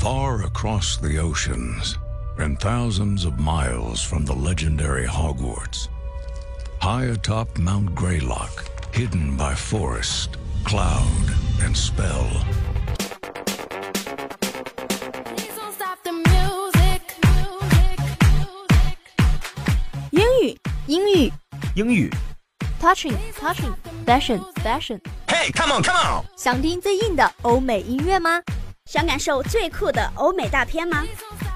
Far across the oceans and thousands of miles from the legendary Hogwarts, high atop Mount Greylock, hidden by forest, cloud, and spell. Please don't stop the music. music, music. 英语，英语英语。 ，touching touching fashion fashion。 Hey, come on, come on！想听最硬的欧美音乐吗？ 想感受最酷的欧美大片吗？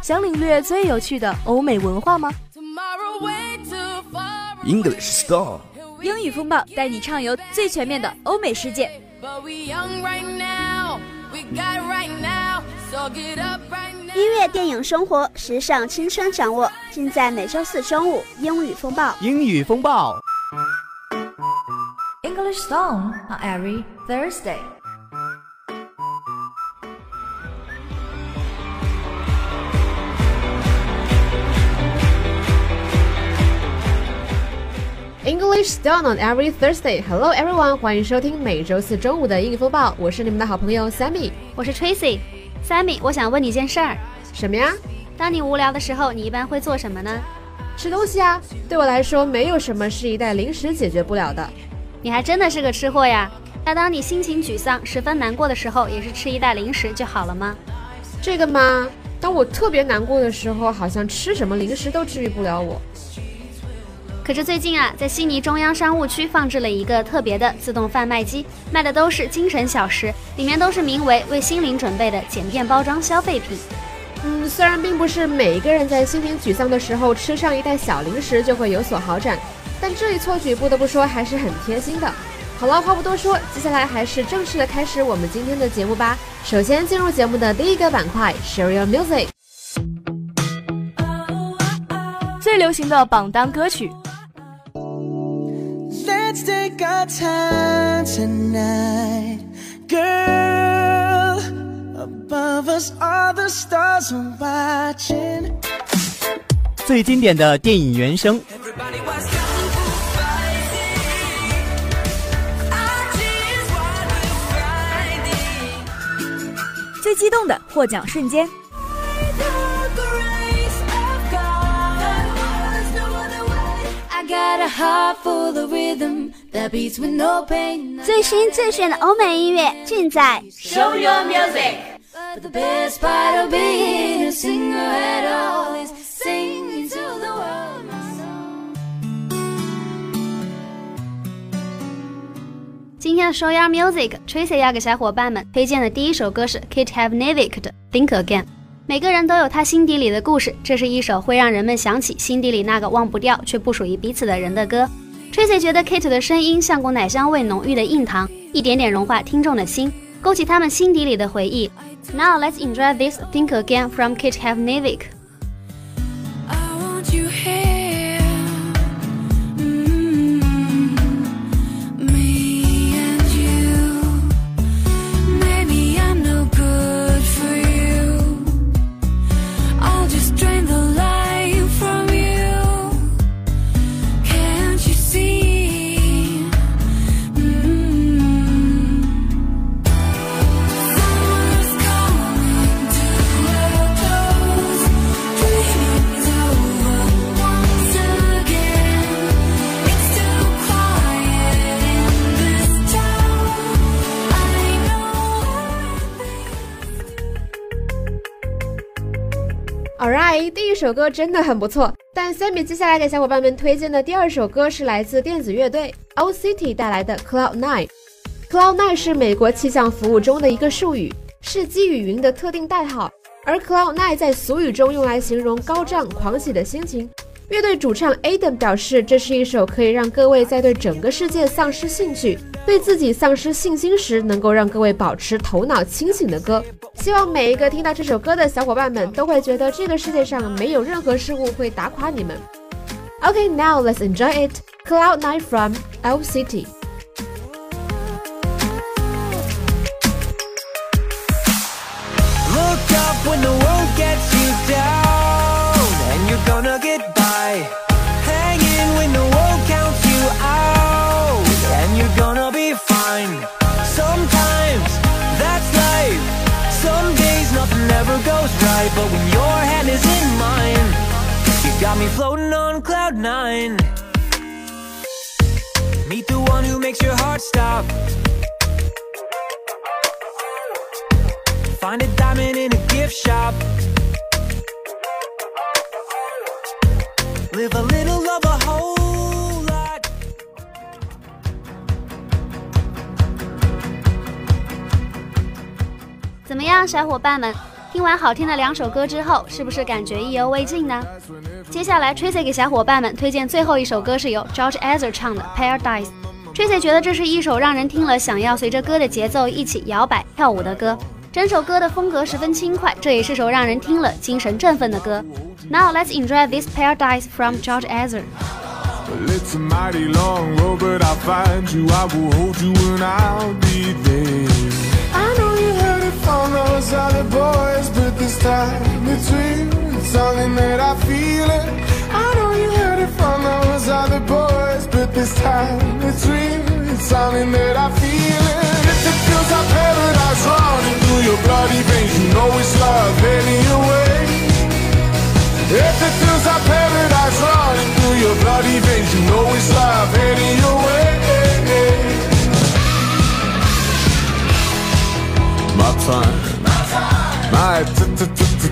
想领略最有趣的欧美文化吗？Tomorrow way too far. English Star，英语风暴带你畅游最全面的欧美世界。But we young right now. We got right now. So get up right now. 音乐、电影、生活、时尚、青春，掌握尽在每周四中午英语风暴。英语风暴。English song on every Thursday. English Stone on every Thursday. Hello everyone，欢迎收听每周四中午的英语风暴，我是你们的好朋友 Sammy。我是 Tracy。Sammy，我想问你件事儿：什么呀？当你无聊的时候，你一般会做什么呢？吃东西啊！对我来说，没有什么是一袋零食解决不了的。你还真的是个吃货呀！那当你心情沮丧、十分难过的时候，也是吃一袋零食就好了吗？这个吗，当我特别难过的时候，好像吃什么零食都治愈不了我。可是最近啊，在悉尼中央商务区放置了一个特别的自动贩卖机，卖的都是精神小食，里面都是名为“为心灵准备”的简便包装消费品。嗯，虽然并不是每一个人在心情沮丧的时候吃上一袋小零食就会有所好转，但这一错举不得不说还是很贴心的。好了，话不多说，接下来还是正式的开始我们今天的节目吧。首先进入节目的第一个板块，Share Your Music。最流行的榜单歌曲，Our time tonight, girl. Above us, all the stars are watching. 最经典的电影原声，Everybody was young for fighting. I just wanna Friday. 最激动的获奖瞬间，最新最炫的欧美音乐尽在 Show your music. But the best part of being a singer at all is singing to the world my song. 今天的 Show Your Music，Tracy 要给小伙伴们推荐的第一首歌是 Kate Havnevik 的《Think Again》。每个人都有他心底里的故事，这是一首会让人们想起心底里那个忘不掉却不属于彼此的人的歌。Tracy 觉得 Kate 的声音像股奶香味浓郁的硬糖，一点点融化听众的心，勾起他们心底里的回忆。Now let's enjoy this Think Again from Kate Havnevik。第一首歌真的很不错，但 Sammy 接下来给小伙伴们推荐的第二首歌是来自电子乐队 O City 带来的 Cloud Nine。Cloud Nine 是美国气象服务中的一个术语，是积雨云的特定代号，而 Cloud Nine 在俗语中用来形容高涨、狂喜的心情。乐队主唱 Adam 表示，这是一首可以让各位在对整个世界丧失兴趣、对自己丧失信心时，能够让各位保持头脑清醒的歌。希望每一个听到这首歌的小伙伴们都会觉得这个世界上没有任何事物会打垮你们。OK，now let's enjoy it. Cloud Nine from L City. floating on cloud nine. Meet the one who makes your heart stop. Find a diamond in a gift shop. Live a little, love a whole lot. 怎么样，小伙伴们？ 听完好听的两首歌之后，是不是感觉意犹未尽呢？接下来，Tracy 给小伙伴们推荐最后一首歌，是由 George Ezra 唱的《Paradise》。Tracy 觉得这是一首让人听了想要随着歌的节奏一起摇摆跳舞的歌。整首歌的风格十分轻快，这也是首让人听了精神振奋的歌。Now let's enjoy this Paradise from George Ezra. Well, it's a mighty long road, but I'll find you. I will hold you and I'll be there. I know you heard it from those other boys, but this time it's real. It's something that I feel it. I know you heard it from those other boys, but this time it's real. It's something that I feel it. If it feels like paradise running through your bloody veins, you know it's love heading your way. If it feels like paradise running through your bloody veins, you know it's love heading time, my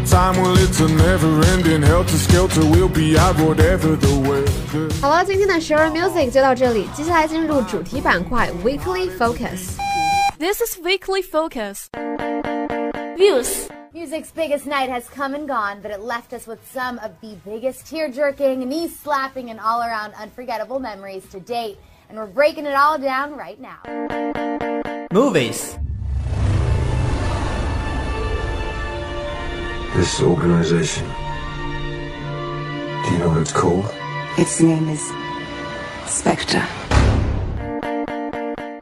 time, well, it's a never ending helter skelter. We'll be out whatever the weather. 好了，今天的 Share Music 就到这里，接下来进入主题板块 Weekly Focus。 This is Weekly Focus. Views. Music's biggest night has come and gone, but it left us with some of the biggest tear jerking, knee slapping, and all around unforgettable memories to date. And we're breaking it all down right now. Movies. This organization. Do you know what it's called? Its name is Spectre.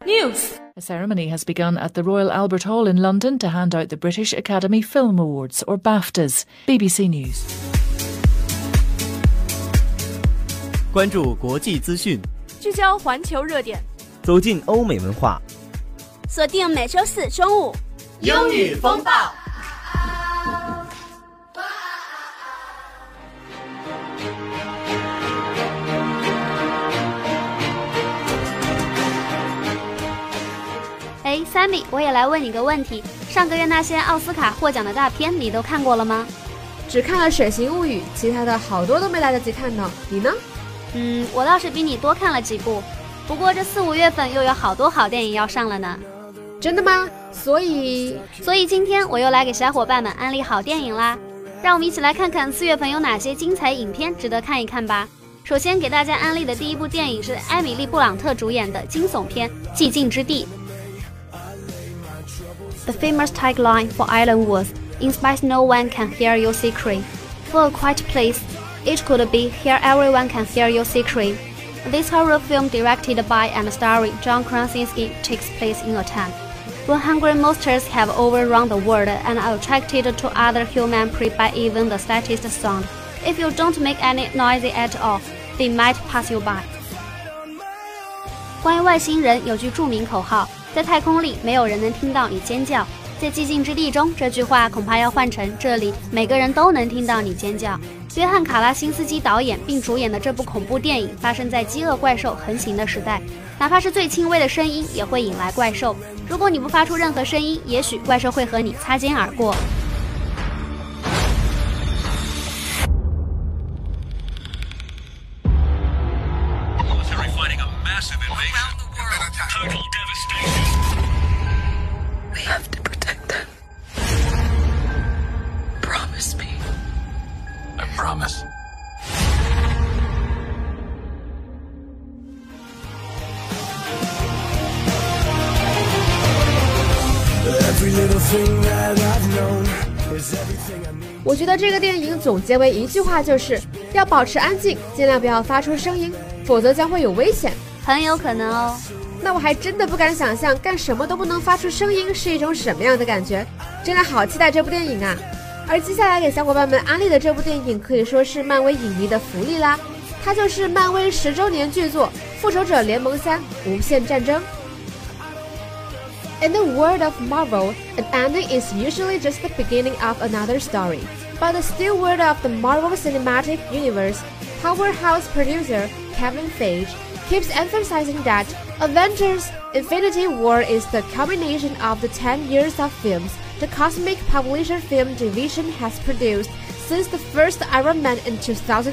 News. A ceremony has begun at the Royal Albert Hall in London to hand out the British Academy Film Awards, or BAFTAs. BBC News. 关注国际资讯，聚焦环球热点，走进欧美文化。锁定每周四中午，英语风暴。 ，Sammy，我也来问你个问题：上个月那些奥斯卡获奖的大片，你都看过了吗？只看了《水形物语》，其他的好多都没来得及看呢。你呢？嗯，我倒是比你多看了几部。不过这四五月份又有好多好电影要上了呢。真的吗？所以，所以今天我又来给小伙伴们安利好电影啦。让我们一起来看看四月份有哪些精彩影片值得看一看吧。首先给大家安利的第一部电影是艾米丽·布朗特主演的惊悚片《寂静之地》。The famous tagline for Island was "In spite no one can hear your secret." For a quiet place, it could be "Here everyone can hear your secret." This horror film, directed by and starring John Krasinski, takes place in a time when hungry monsters have overrun the world and are attracted to other human prey by even the slightest sound. If you don't make any noise at all, they might pass you by. 关于外星人有句着名口号， 在太空里没有人能听到你尖叫。在寂静之地中，这句话恐怕要换成这里每个人都能听到你尖叫。约翰·卡拉辛斯基导演并主演的这部恐怖电影发生在饥饿怪兽横行的时代，哪怕是最轻微的声音也会引来怪兽。如果你不发出任何声音，也许怪兽会和你擦肩而过。总结为一句话，就是要保持安静，尽量不要发出声音，否则将会有危险。很有可能哦。那我还真的不敢想象，干什么都不能发出声音是一种什么样的感觉，真的好期待这部电影啊！而接下来给小伙伴们安利的这部电影，可以说是漫威影迷的福利啦，它就是漫威十周年巨作《复仇者联盟三：无限战争》。In the world of Marvel, an ending is usually just the beginning of another story. But the still world of the Marvel Cinematic Universe, powerhouse producer Kevin Feige keeps emphasizing that Avengers Infinity War is the culmination of the 10 years of films the Cosmic Publisher Film Division has produced since the first Iron Man in 2008.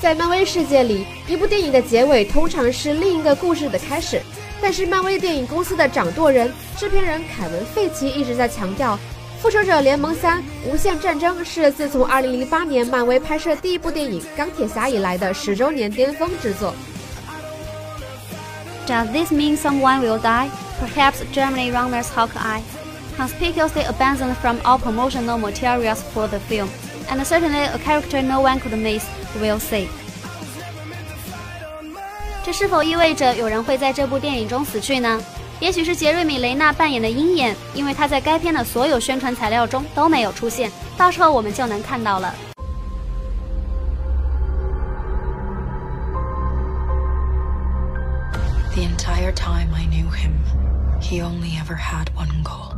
在漫威世界里，一部电影的结尾通常是另一个故事的开始。但是，漫威电影公司的掌舵人、制片人凯文·费奇一直在强调，《 复仇者联盟三：无限战争》是自从2008年漫威拍摄第一部电影《钢铁侠》以来的十周年巅峰之作。Does this mean someone will die? Perhaps Germany runners Hawkeye, conspicuously abandoned from all promotional materials for the film, and certainly a character no one could miss, will see. 这是否意味着有人会在这部电影中死去呢？也许是杰瑞米·雷纳扮演的鹰眼，因为他在该片的所有宣传材料中都没有出现，到时候我们就能看到了。The entire time I knew him, he only ever had one goal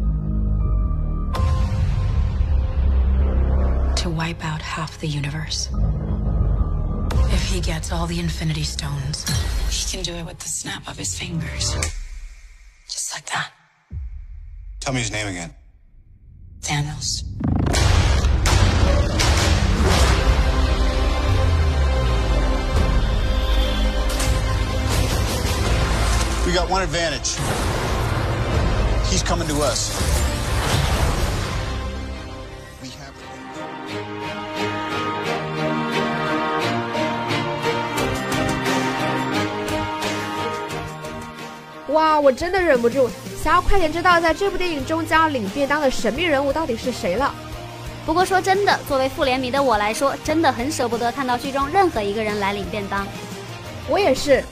to wipe out half the universe. If he gets all the Infinity Stones, he can do it with the snap of his fingers. Just like that. Tell me his name again. Thanos. We got one advantage. He's coming to us. We have. 哇，我真的忍不住 想要快点知道，在这部电影中将要领便当的神秘人物到底是谁了。不过说真的，作为复联迷的我来说，真的很舍不得看到剧中任何一个人来领便当。我也是。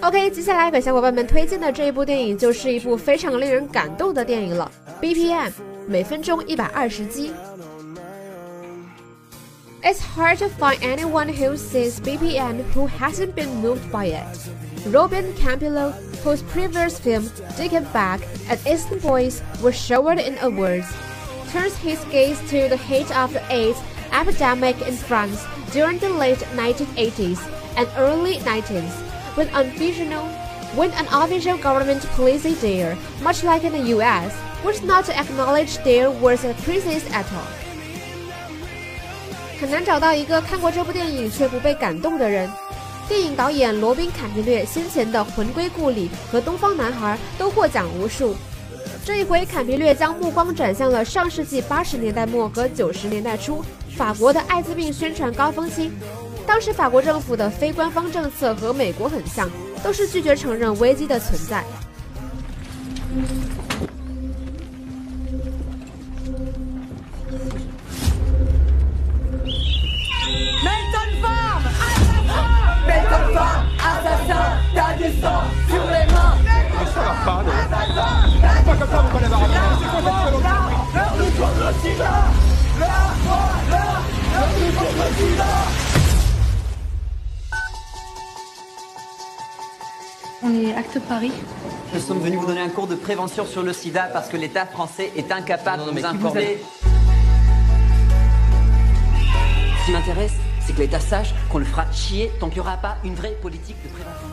OK，接下来给小伙伴们推荐的这一部电影就是一部非常令人感动的电影了。BPM，每分钟一百二十击。It's hard to find anyone who sees BPM who hasn't been moved by it. Robin Campillo, whose previous film Dickenback and Eastern Boys were showered in awards, turns his gaze to the height of the AIDS epidemic in France during the late 1980s and early 90s, when unofficial, when an official government policy there, much like in the US, was not to acknowledge there was a crisis at all. 很难找到一个看过这部电影却不被感动的人。 电影导演罗宾·坎皮略先前的《魂归故里》和《东方男孩》都获奖无数，这一回坎皮略将目光转向了上世纪八十年代末和九十年代初法国的艾滋病宣传高峰期。当时法国政府的非官方政策和美国很像，都是拒绝承认危机的存在。putain, t'as du sang sur les mains. Mais ça va pas, non. C'est pas comme ça, vous mon collègue Arabe. C'est quoi cette violence L'heure du contre sida L'heure, l'heure, l'heure du contre sida On est Acte Paris. Nous sommes venus vous donner un cours de prévention sur le sida parce que l'État français est incapable non, non, de nous informer. Vous avez... Ce qui m'intéresse, c'est que l'État sache qu'on le fera chier tant qu'il n'y aura pas une vraie politique de prévention.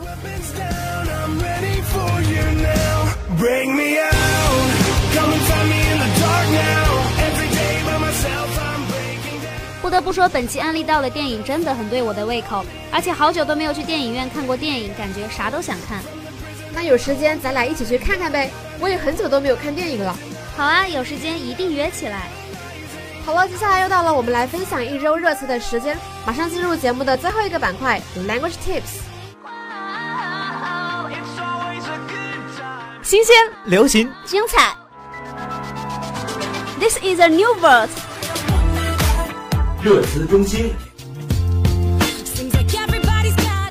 Bring me out, come and find me in the dark now. Every day by myself, I'm breaking down. 不得不说，本期安利到的电影真的很对我的胃口，而且好久都没有去电影院看过电影，感觉啥都想看。那有时间咱俩一起去看看呗，我也很久都没有看电影了。好啊，有时间一定约起来。好了，接下来又到了我们来分享一周热词的时间，马上进入节目的最后一个板块 Language Tips。新鲜、流行、精彩。This is a new world。热词中心，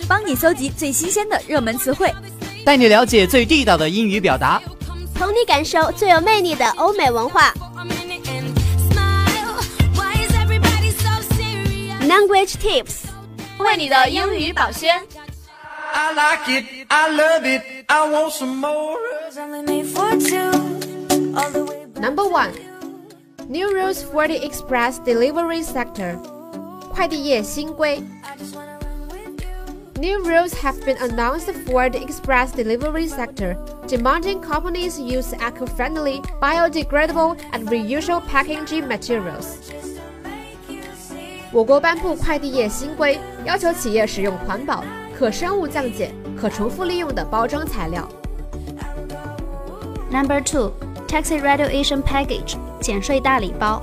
帮你搜集最新鲜的热门词汇，带你了解最地道的英语表达，同你感受最有魅力的欧美文化。Language tips，为你的英语保鲜。 I like it, I love it. I want some more. Number one, new rules for the express delivery sector. 快递业新规。New rules have been announced for the express delivery sector, demanding companies use eco-friendly, biodegradable, and reusable packaging materials. 我国颁布快递业新规，要求企业使用环保、可生物降解、可重复利用的包装材料。Number two, taxi radiation package 减税大礼包。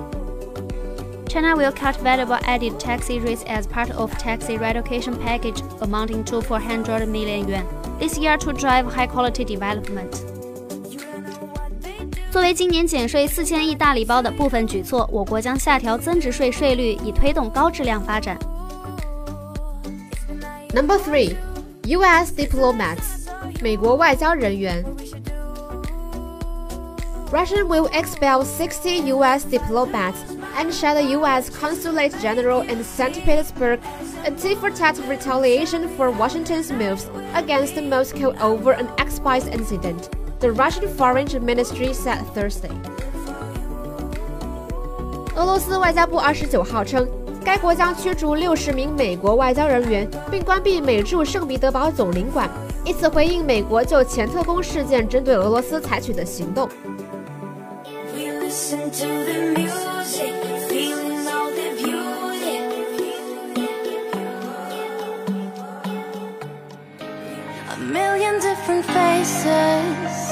China will cut valuable added taxi rates as part of taxi relocation package amounting to 400 million yuan this year to drive high-quality development. 作为今年减税四千亿大礼包的部分举措，我国将下调增值税税率，以推动高质量发展。Number three, U.S. diplomats 美国外交人员。Russia will expel 60 U.S. diplomats and shut the U.S. Consulate General in St. Petersburg in tit for tat retaliation for Washington's moves against Moscow over an ex-spice incident, The Russian Foreign Ministry said Thursday. 俄罗斯外交部二十九号称，该国将驱逐六十名美国外交人员，并关闭美驻圣彼得堡总领馆，以此回应美国就前特工事件针对俄罗斯采取的行动。different faces,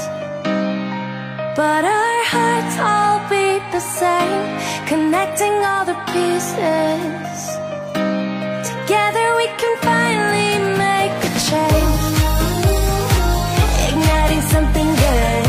but our hearts all beat the same, connecting all the pieces. Together we can finally make a change, igniting something good.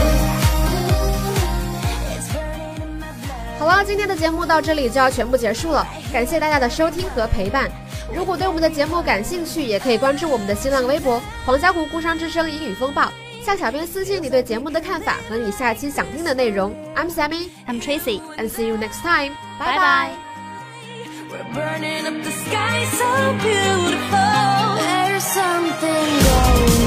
好了，今天的节目到这里就要全部结束了，感谢大家的收听和陪伴。如果对我们的节目感兴趣，也可以关注我们的新浪微博“黄家湖工商之声英语风暴”，向小编私信你对节目的看法和你下期想听的内容。I'm Sammy, I'm Tracy, and see you next time. Bye bye. We're burning up the sky so beautiful. There's something.